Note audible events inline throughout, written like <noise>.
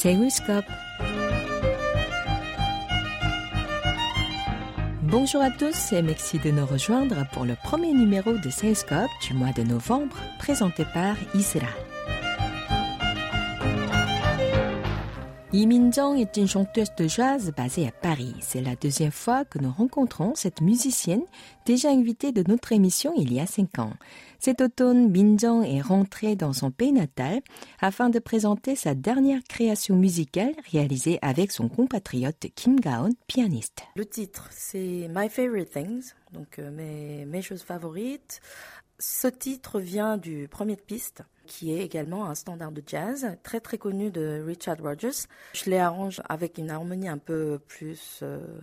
Seoulscope. Bonjour à tous et merci de nous rejoindre pour le premier numéro de Seoulscope du mois de novembre présenté par Isra. Minjong est une chanteuse de jazz basée à Paris. C'est la deuxième fois que nous rencontrons cette musicienne, déjà invitée de notre émission il y a cinq ans. Cet automne, Minjong est rentrée dans son pays natal afin de présenter sa dernière création musicale réalisée avec son compatriote Kim Gaon, pianiste. Le titre, c'est My Favorite Things, donc euh, mes, mes choses favorites. Ce titre vient du premier de piste qui est également un standard de jazz très très connu de Richard Rogers. Je l'ai arrangé avec une harmonie un peu plus euh,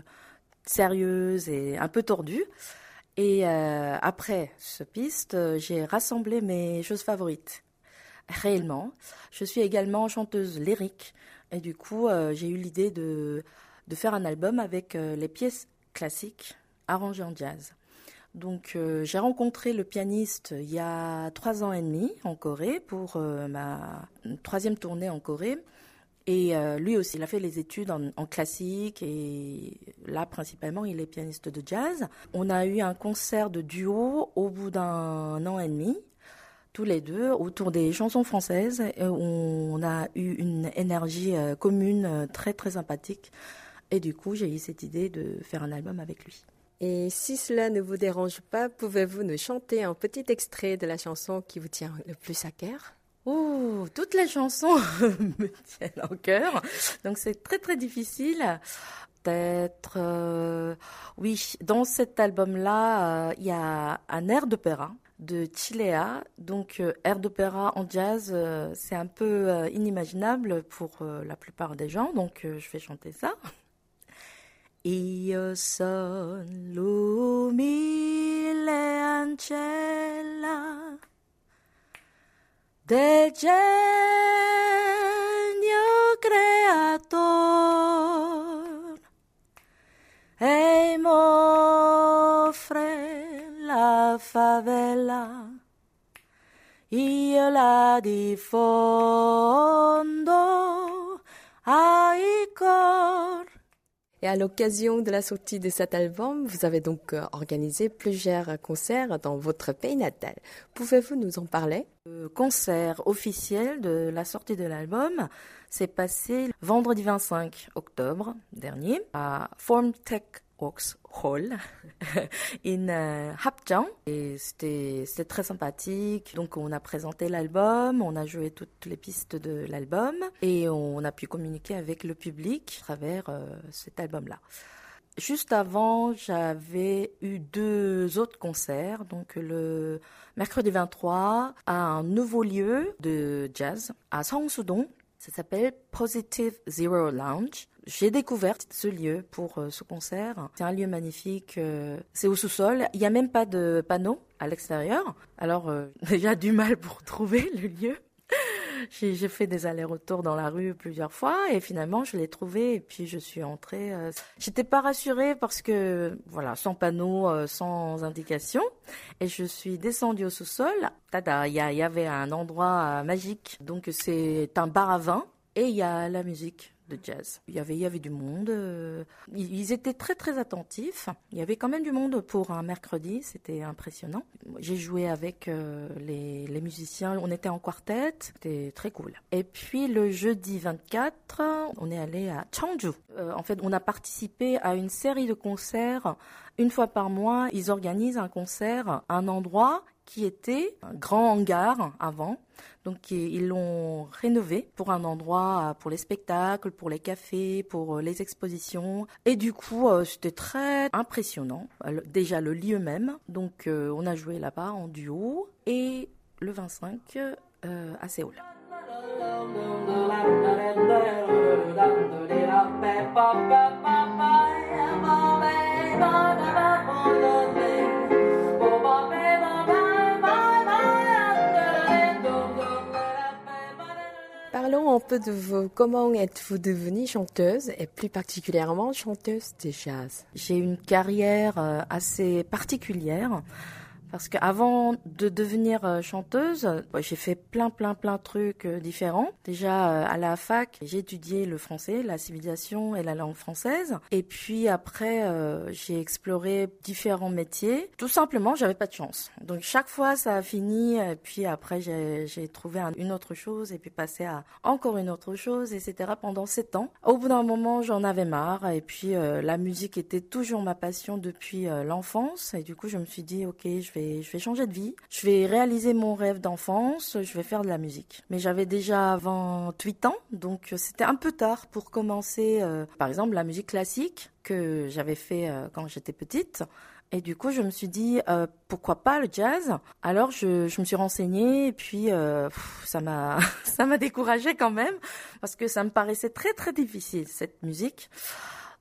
sérieuse et un peu tordue. Et euh, après ce piste, j'ai rassemblé mes choses favorites. Réellement, je suis également chanteuse lyrique et du coup, euh, j'ai eu l'idée de, de faire un album avec les pièces classiques arrangées en jazz. Donc euh, j'ai rencontré le pianiste il y a trois ans et demi en Corée pour euh, ma troisième tournée en Corée. Et euh, lui aussi, il a fait les études en, classique et là principalement, il est pianiste de jazz. On a eu un concert de duo au bout d'un an et demi, tous les deux, autour des chansons françaises. Et on a eu une énergie commune très très sympathique. Et du coup, j'ai eu cette idée de faire un album avec lui. Et si cela ne vous dérange pas, pouvez-vous nous chanter un petit extrait de la chanson qui vous tient le plus à cœur? Oh, toutes les chansons <laughs> me tiennent au cœur, donc c'est très très difficile. Peut-être, euh, oui, dans cet album-là, euh, il y a un air d'opéra de Chilea. Donc, euh, air d'opéra en jazz, c'est un peu inimaginable pour la plupart des gens, donc je vais chanter ça. <laughs> Io son l'umile ancella del genio creator. E m'offre la favela io la diffondo Et à l'occasion de la sortie de cet album, vous avez donc euh, organisé plusieurs concerts dans votre pays natal. Pouvez-vous nous en parler? Le concert officiel de la sortie de l'album s'est passé vendredi 25 octobre dernier à Formtech Hall <laughs> in uh, Hapjeong et c'était très sympathique donc on a présenté l'album on a joué toutes les pistes de l'album et on a pu communiquer avec le public à travers euh, cet album là Juste avant, j'avais eu deux autres concerts. Donc le mercredi 23 à un nouveau lieu de jazz à Seongsu-dong. Ça s'appelle Positive Zero Lounge. J'ai découvert ce lieu pour euh, ce concert. C'est un lieu magnifique. Euh, c'est au sous-sol. Il n'y a même pas de panneau à l'extérieur. Alors, euh, <laughs> déjà du mal pour trouver le lieu. J'ai fait des allers-retours dans la rue plusieurs fois et finalement je l'ai trouvé et puis je suis entrée. Euh, J'étais pas rassurée parce que voilà, sans panneau, euh, sans indication et je suis descendue au sous-sol. Tada, il y, y, avait un endroit euh, magique. Donc c'est un bar à vin et il y a la musique de jazz. Il y avait, il y avait du monde. Euh, ils étaient très très attentifs. Il y avait quand même du monde pour un mercredi. C'était impressionnant. J'ai joué avec euh, les, musiciens. On était en quartet. C'était très cool. Et puis le jeudi 24, on est allé à Changju. Euh, en fait, on a participé à une série de concerts. Une fois par mois, ils organisent un concert à un endroit qui était un grand hangar avant. Donc ils l'ont rénové pour un endroit pour les spectacles, pour les cafés, pour les expositions. Et du coup, c'était très impressionnant. Déjà le lieu même. Donc on a joué là-bas en duo. Et le 25 euh, à Séoul. Un peu de. Comment êtes-vous devenue chanteuse et plus particulièrement chanteuse de jazz? J'ai une carrière assez particulière Parce qu'avant de devenir euh, chanteuse, j'ai fait plein, plein, plein de trucs euh, différents. Déjà, euh, à la fac, j'ai étudié le français, la civilisation et la langue française. Et puis après, j'ai exploré différents métiers. Tout simplement, j'avais pas de chance. Donc chaque fois, ça a fini. Et puis après, j'ai trouvé une autre chose et puis passé à encore une autre chose, etc. pendant sept ans. Au bout d'un moment, j'en avais marre. Et puis la musique était toujours ma passion depuis l'enfance. Et du coup, je me suis dit, ok, je vais, je vais changer de vie. Je vais réaliser mon rêve d'enfance. Je vais faire de la musique. Mais j'avais déjà 28 ans, donc c'était un peu tard pour commencer, euh, par exemple, la musique classique que j'avais fait euh, quand j'étais petite. Et du coup, je me suis dit, euh, pourquoi pas le jazz? Alors, je, je, me suis renseignée et puis ça m'a <laughs> ça m'a découragée quand même parce que ça me paraissait très très difficile cette musique.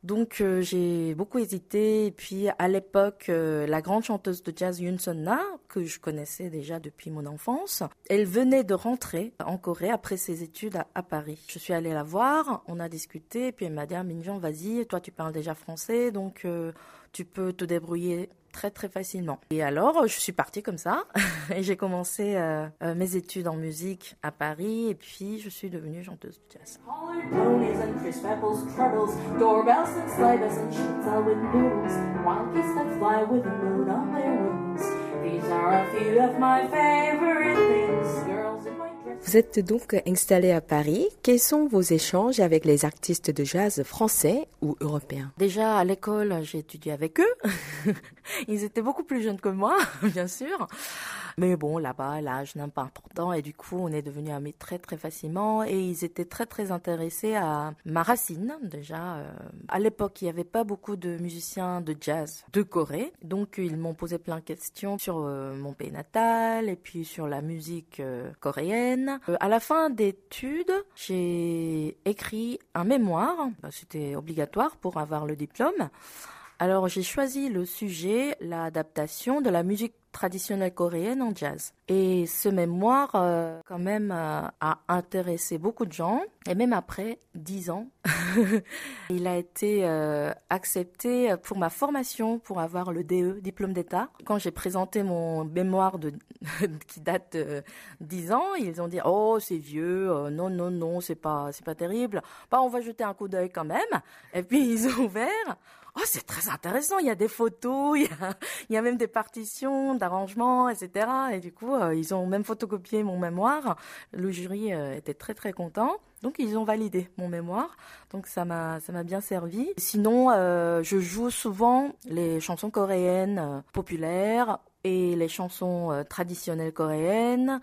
Donc euh, j'ai beaucoup hésité. Et puis à l'époque, euh, la grande chanteuse de jazz Yoon Na, que je connaissais déjà depuis mon enfance, elle venait de rentrer en Corée après ses études à, Paris. Je suis allée la voir, on a discuté, et puis elle m'a dit ah, Minjan, vas-y, toi tu parles déjà français, donc euh, tu peux te débrouiller très très facilement. Et alors, je suis partie comme ça <laughs> et j'ai commencé euh, euh, mes études en musique à Paris et puis je suis devenue chanteuse de jazz. Vous êtes donc installé à Paris. Quels sont vos échanges avec les artistes de jazz français ou européens? Déjà à l'école, j'ai étudié avec eux. <laughs> Ils étaient beaucoup plus jeunes que moi, <laughs> bien sûr. Mais bon, là-bas, l'âge n'est pas important et du coup, on est devenus amis très très facilement et ils étaient très très intéressés à ma racine. Déjà, euh, à l'époque, il n'y avait pas beaucoup de musiciens de jazz de Corée, donc ils m'ont posé plein de questions sur euh, mon pays natal et puis sur la musique euh, coréenne. À la fin d'études, j'ai écrit un mémoire. Bah, c'était obligatoire pour avoir le diplôme. Alors j'ai choisi le sujet, l'adaptation de la musique traditionnelle coréenne en jazz. Et ce mémoire, euh, quand même, euh, a intéressé beaucoup de gens. Et même après dix ans, <laughs> il a été euh, accepté pour ma formation pour avoir le DE, diplôme d'État. Quand j'ai présenté mon mémoire de <laughs> qui date de dix ans, ils ont dit oh c'est vieux, non non non c'est pas c'est pas terrible. Bah on va jeter un coup d'œil quand même. Et puis ils ont ouvert oh c'est très intéressant, il y a des photos, <laughs> il y a, il y a même des partitions d'arrangements, etc. Et du coup, euh, ils ont même photocopié mon mémoire. Le jury euh, était très très content. Donc ils ont validé mon mémoire, donc ça m'a ça m'a bien servi. Sinon, euh, je joue souvent les chansons coréennes populaires et les chansons traditionnelles coréennes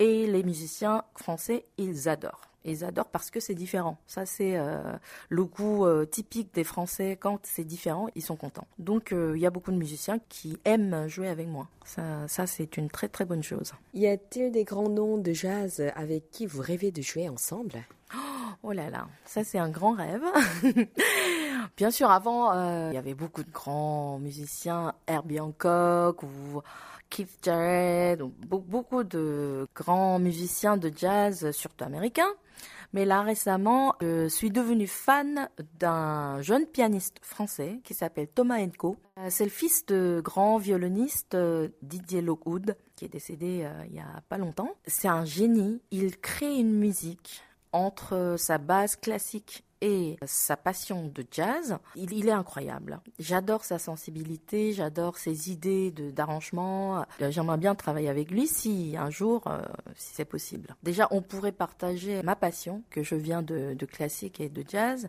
et les musiciens français ils adorent ils adorent parce que c'est différent. Ça, c'est euh, le goût euh, typique des Français. Quand c'est différent, ils sont contents. Donc, euh, il y a beaucoup de musiciens qui aiment jouer avec moi. Ça, ça c'est une très très bonne chose. Y a-t-il des grands noms de jazz avec qui vous rêvez de jouer ensemble? Oh là là, ça c'est un grand rêve. <laughs> Bien sûr, avant, il y avait beaucoup de grands musiciens, Herbie Hancock ou Keith Jarrett, beaucoup de grands musiciens de jazz, surtout américains. Mais là, récemment, je suis devenue fan d'un jeune pianiste français qui s'appelle Thomas Enko. Euh, c'est le fils de grand violoniste euh, Didier Lockwood, qui est décédé euh, il y a pas longtemps. C'est un génie. Il crée une musique entre sa base classique et sa passion de jazz, il, est incroyable. J'adore sa sensibilité, j'adore ses idées d'arrangement. Euh, j'aimerais bien travailler avec lui si un jour, euh, si c'est possible. Déjà, on pourrait partager ma passion, que je viens de, de classique et de jazz,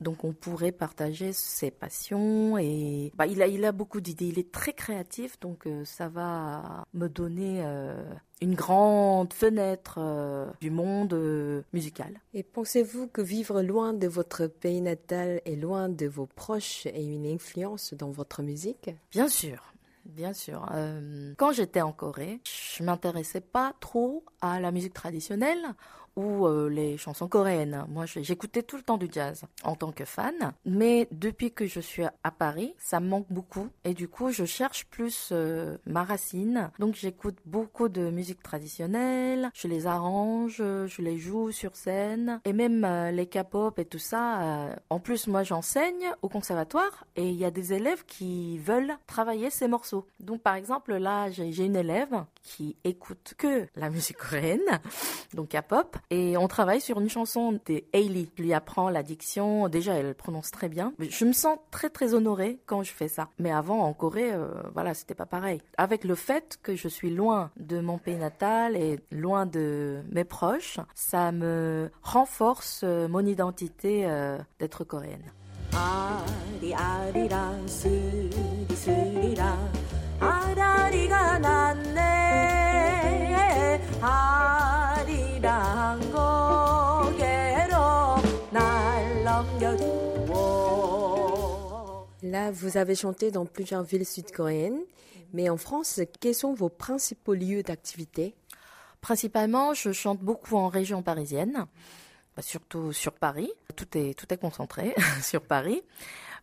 donc on pourrait partager ses passions et bah, il a il a beaucoup d'idées. Il est très créatif, donc euh, ça va me donner euh, une grande fenêtre euh, du monde musical. Et pensez-vous que vivre loin de votre pays natal et loin de vos proches ait une influence dans votre musique? Bien sûr. Bien sûr. quand j'étais en Corée, je m'intéressais pas trop à la musique traditionnelle ou euh, les chansons coréennes. Moi, j'écoutais tout le temps du jazz en tant que fan, mais depuis que je suis à Paris, ça me manque beaucoup et du coup, je cherche plus euh, ma racine. Donc, j'écoute beaucoup de musique traditionnelle, je les arrange, je les joue sur scène et même euh, les K-pop et tout ça. en plus, moi, j'enseigne au conservatoire et il y a des élèves qui veulent travailler ces morceaux. Donc, par exemple, là, j'ai une élève qui écoute que la musique coréenne, donc K-pop, et on travaille sur une chanson de Hailey. Je lui apprends la diction, déjà elle prononce très bien. Je me sens très très honorée quand je fais ça. Mais avant en Corée, euh, voilà, c'était pas pareil. Avec le fait que je suis loin de mon pays natal et loin de mes proches, ça me renforce euh, mon identité euh, d'être coréenne. Là, vous avez chanté dans plusieurs villes sud-coréennes, mais en France, quels sont vos principaux lieux d'activité? Principalement, je chante beaucoup en région parisienne, surtout sur Paris. Tout est, tout est concentré <laughs> sur Paris.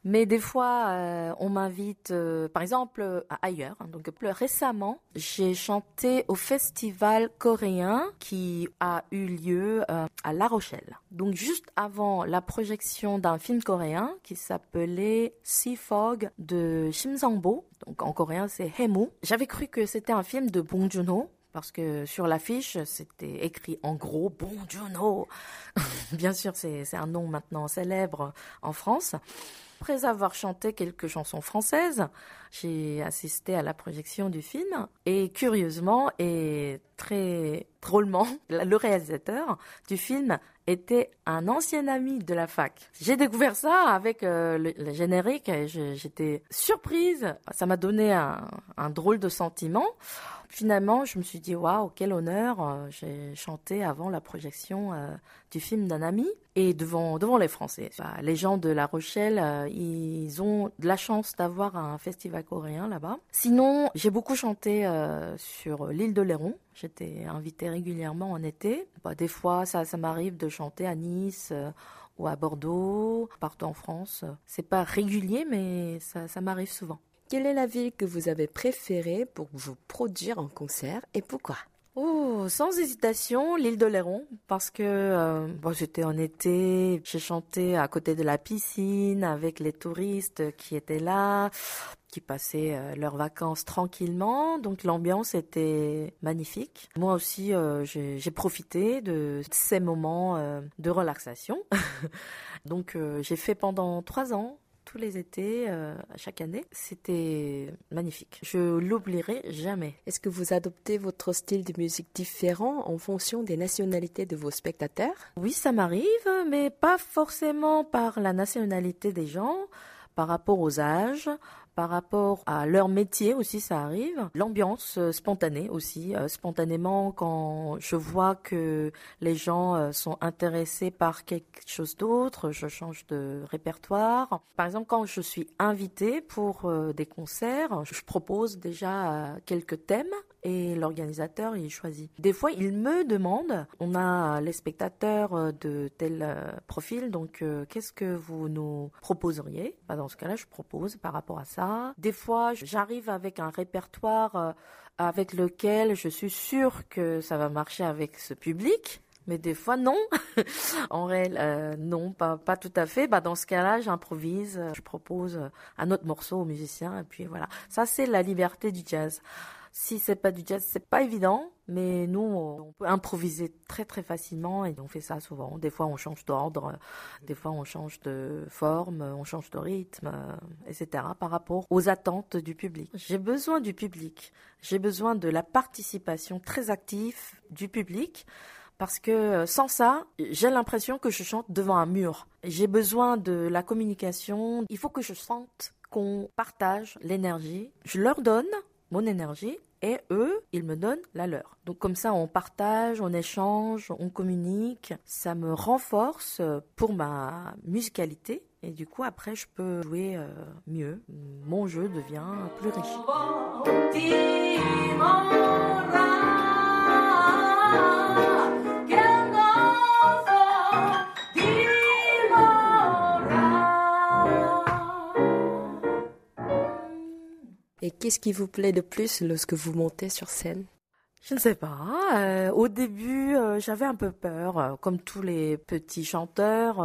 Mais des fois, euh, on m'invite, euh, par exemple, ailleurs. Donc récemment, j'ai chanté au festival coréen qui a eu lieu euh, à La Rochelle. Donc juste avant la projection d'un film coréen qui s'appelait Sea Fog de Shim Sang-bo. Donc en coréen, c'est Hemu. J'avais cru que c'était un film de Bong Joon-ho parce que sur l'affiche, c'était écrit en gros Bong Joon-ho. <laughs> Bien sûr, c'est un nom maintenant célèbre en France. Après avoir chanté quelques chansons françaises, j'ai assisté à la projection du film et curieusement et très drôlement, <laughs> le réalisateur du film était un ancien ami de la fac. J'ai découvert ça avec euh, le, générique et j'étais surprise. Ça m'a donné un, drôle de sentiment finalement, je me suis dit, waouh, quel honneur. Euh, j'ai chanté avant la projection euh, du film d'un ami et devant, devant les Français. les gens de La Rochelle, euh, ils ont de la chance d'avoir un festival coréen là-bas. Sinon, j'ai beaucoup chanté sur l'île de Léron. J'étais invitée régulièrement en été. Bah, des fois, ça, ça m'arrive de chanter à Nice ou à Bordeaux, partout en France. C'est pas régulier, mais ça, ça m'arrive souvent. Quelle est la ville que vous avez préférée pour vous produire en concert et pourquoi? Sans hésitation, l'île de Léron, parce que euh, bon, j'étais en été, j'ai chanté à côté de la piscine avec les touristes qui étaient là, qui passaient euh, leurs vacances tranquillement, donc l'ambiance était magnifique. Moi aussi, euh, j'ai profité de ces moments de relaxation. <laughs> donc j'ai fait pendant trois ans tous les étés, euh, chaque année. C'était magnifique. Je l'oublierai jamais. Est-ce que vous adoptez votre style de musique différent en fonction des nationalités de vos spectateurs? Oui, ça m'arrive, mais pas forcément par la nationalité des gens, par rapport aux âges, par rapport à leur métier aussi, ça arrive. L'ambiance euh, spontanée aussi, euh, spontanément quand je vois que les gens euh, sont intéressés par quelque chose d'autre, je change de répertoire. Par exemple, quand je suis invitée pour des concerts, je propose déjà quelques thèmes et l'organisateur il choisit. Des fois, il me demande, on a les spectateurs de tel profil, donc qu'est-ce que vous nous proposeriez? Bah, Dans ce cas-là, je propose par rapport à ça des fois, j'arrive avec un répertoire euh, avec lequel je suis sûre que ça va marcher avec ce public. Mais des fois, non. <laughs> en réel, euh, non, pas, pas tout à fait. Bah, dans ce cas-là, j'improvise, je propose un autre morceau au musicien, et puis voilà. Ça, c'est la liberté du jazz. Si c'est pas du jazz, c'est pas évident, mais nous, on peut improviser très très facilement et on fait ça souvent. Des fois, on change d'ordre, des fois, on change de forme, on change de rythme, etc. par rapport aux attentes du public. J'ai besoin du public. J'ai besoin de la participation très active du public parce que sans ça, j'ai l'impression que je chante devant un mur. J'ai besoin de la communication. Il faut que je sente qu'on partage l'énergie. Je leur donne mon énergie et eux, ils me donnent la leur. Donc comme ça, on partage, on échange, on communique. Ça me renforce pour ma musicalité. Et du coup, après, je peux jouer euh, mieux. Mon jeu devient plus riche. Et qu'est-ce qui vous plaît de plus lorsque vous montez sur scène? Je ne sais pas. Euh, au début, euh, j'avais un peu peur, euh, comme tous les petits chanteurs.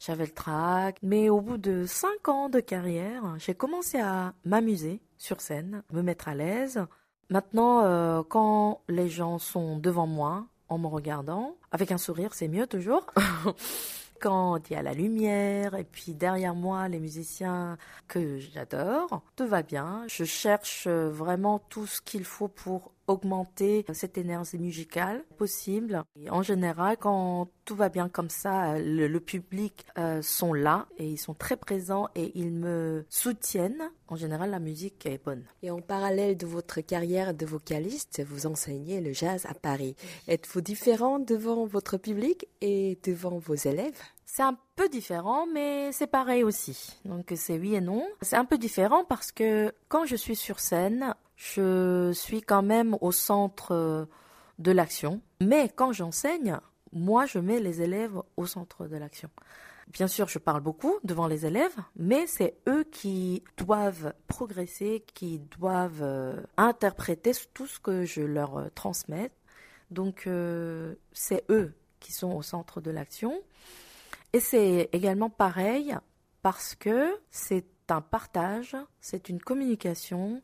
j'avais le trac. Mais au bout de cinq ans de carrière, j'ai commencé à m'amuser sur scène, me mettre à l'aise. Maintenant, quand les gens sont devant moi, en me regardant, avec un sourire, c'est mieux toujours. <laughs> quand il y a la lumière et puis derrière moi les musiciens que j'adore, tout va bien. Je cherche vraiment tout ce qu'il faut pour augmenter cette énergie musicale possible. en général, quand tout va bien comme ça, le, public euh, sont là et ils sont très présents et ils me soutiennent. En général, la musique est bonne. Et en parallèle de votre carrière de vocaliste, vous enseignez le jazz à Paris. Êtes-vous différent devant votre public et devant vos élèves? C'est un peu différent, mais c'est pareil aussi. Donc c'est oui et non. C'est un peu différent parce que quand je suis sur scène, je suis quand même au centre euh, de l'action. Mais quand j'enseigne, moi, je mets les élèves au centre de l'action. Bien sûr, je parle beaucoup devant les élèves, mais c'est eux qui doivent progresser, qui doivent euh, interpréter tout ce que je leur euh, transmets. Donc, c'est eux qui sont au centre de l'action. Et c'est également pareil parce que c'est un partage, c'est une communication,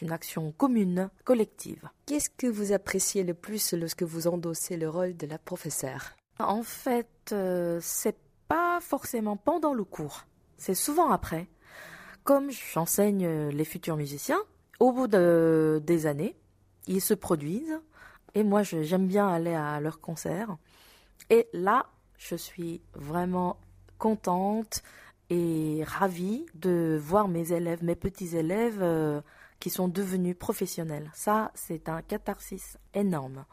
une action commune, collective. Qu'est-ce que vous appréciez le plus lorsque vous endossez le rôle de la professeure? En fait, euh, c'est pas forcément pendant le cours, c'est souvent après. Comme j'enseigne les futurs musiciens, au bout de, des années, ils se produisent et moi j'aime bien aller à leurs concerts. Et là, je suis vraiment contente et ravie de voir mes élèves, mes petits élèves euh, qui sont devenus professionnels. Ça, c'est un catharsis énorme.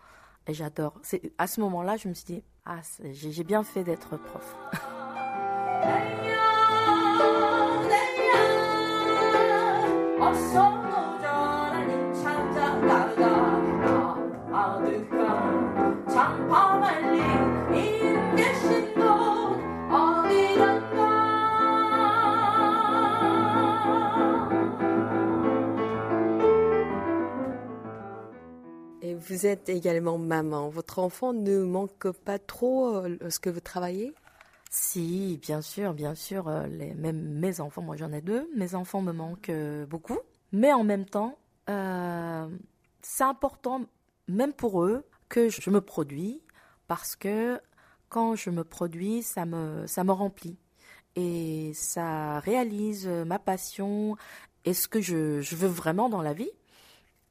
Et j'adore. À ce moment-là, je me suis dit, ah, j'ai bien fait d'être prof. vous êtes également maman. Votre enfant ne manque pas trop euh, lorsque vous travaillez? Si, bien sûr, bien sûr. Euh, les, même mes enfants, moi j'en ai deux, mes enfants me manquent euh, beaucoup. Mais en même temps, c'est important, même pour eux, que je me produis parce que quand je me produis, ça me, ça me remplit et ça réalise ma passion et ce que je, je veux vraiment dans la vie.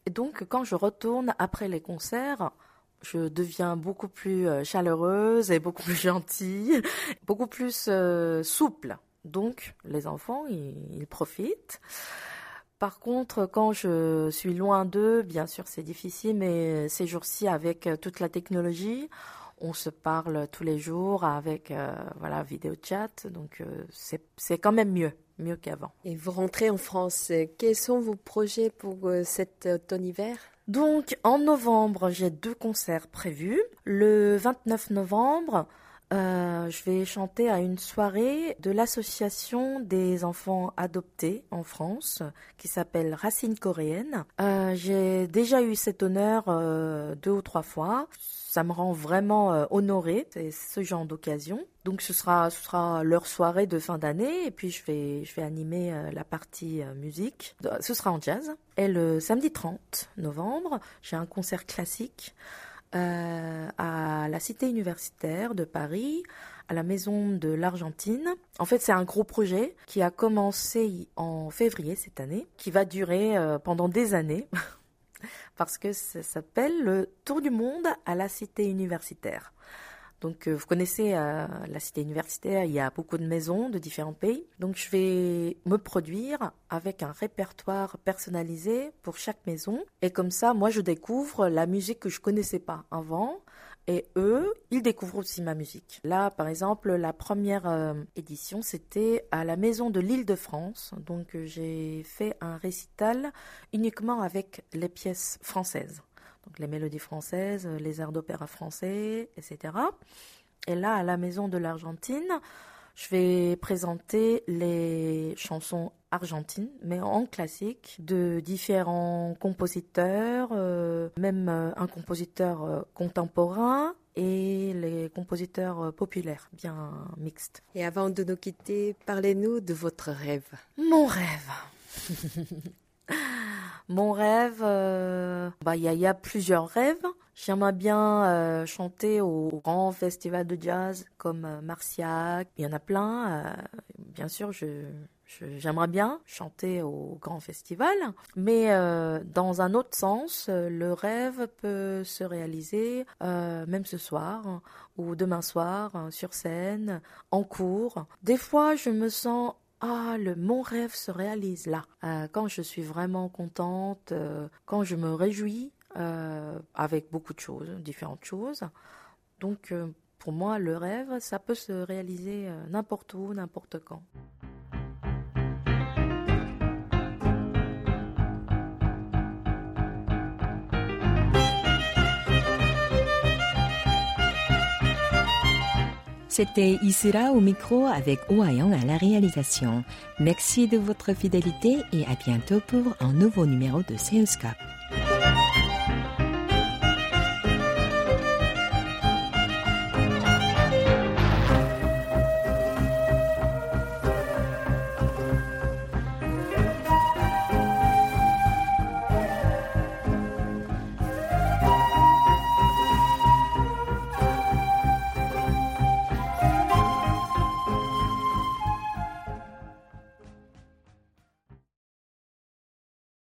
Et donc, quand je retourne après les concerts, je deviens beaucoup plus euh, chaleureuse et beaucoup <laughs> plus gentille, beaucoup plus euh, souple. Donc, les enfants, ils, profitent. Par contre, quand je suis loin d'eux, bien sûr, c'est difficile, mais ces jours-ci, avec euh, toute la technologie, on se parle tous les jours avec voilà vidéo chat, donc c'est quand même mieux mieux qu'avant. Et vous rentrez en France. Quels sont vos projets pour euh, cet automne-hiver Donc, en novembre, j'ai deux concerts prévus. Le 29 novembre, euh, je vais chanter à une soirée de l'association des enfants adoptés en France qui s'appelle Racine coréenne. Euh, j'ai déjà eu cet honneur euh, deux ou trois fois. Ça me rend vraiment euh, honorée, ce genre d'occasion. Donc ce sera, leur soirée de fin d'année et puis je vais, je vais animer la partie musique. Ce sera en jazz. Et le samedi 30 novembre, j'ai un concert classique euh, à la cité universitaire de Paris, à la maison de l'Argentine. En fait, c'est un gros projet qui a commencé en février cette année, qui va durer euh, pendant des années, <laughs> parce que ça s'appelle le Tour du monde à la cité universitaire. Donc, euh, vous connaissez euh, la cité universitaire, il y a beaucoup de maisons de différents pays. Donc, je vais me produire avec un répertoire personnalisé pour chaque maison. Et comme ça, moi, je découvre la musique que je connaissais pas avant. Et eux, ils découvrent aussi ma musique. Là, par exemple, la première euh, édition, c'était à la Maison de l'Île de France. Donc, j'ai fait un récital uniquement avec les pièces françaises donc les mélodies françaises, les airs d'opéra français, etc. Et là, à la Maison de l'Argentine, Je vais présenter les chansons argentines, mais en classique, de différents compositeurs, euh, même euh, un compositeur euh, contemporain et les compositeurs populaires, bien mixtes. Et avant de nous quitter, parlez-nous de votre rêve. Mon rêve. <laughs> Mon rêve, bah il y, a plusieurs rêves. J'aimerais bien euh, chanter au grand festival de jazz comme euh. Il y en a plein. Euh, bien sûr, je, j'aimerais bien chanter au grand festival. Mais dans un autre sens, le rêve peut se réaliser même ce soir ou demain soir sur scène, en cours. Des fois, je me sens ah, le, mon rêve se réalise là. quand je suis vraiment contente, quand je me réjouis euh, avec beaucoup de choses, différentes choses. Donc euh, pour moi, le rêve, ça peut se réaliser euh, n'importe où, n'importe quand. C'était Isra au micro avec Oayang à la réalisation. Merci de votre fidélité et à bientôt pour un nouveau numéro de Seuscap.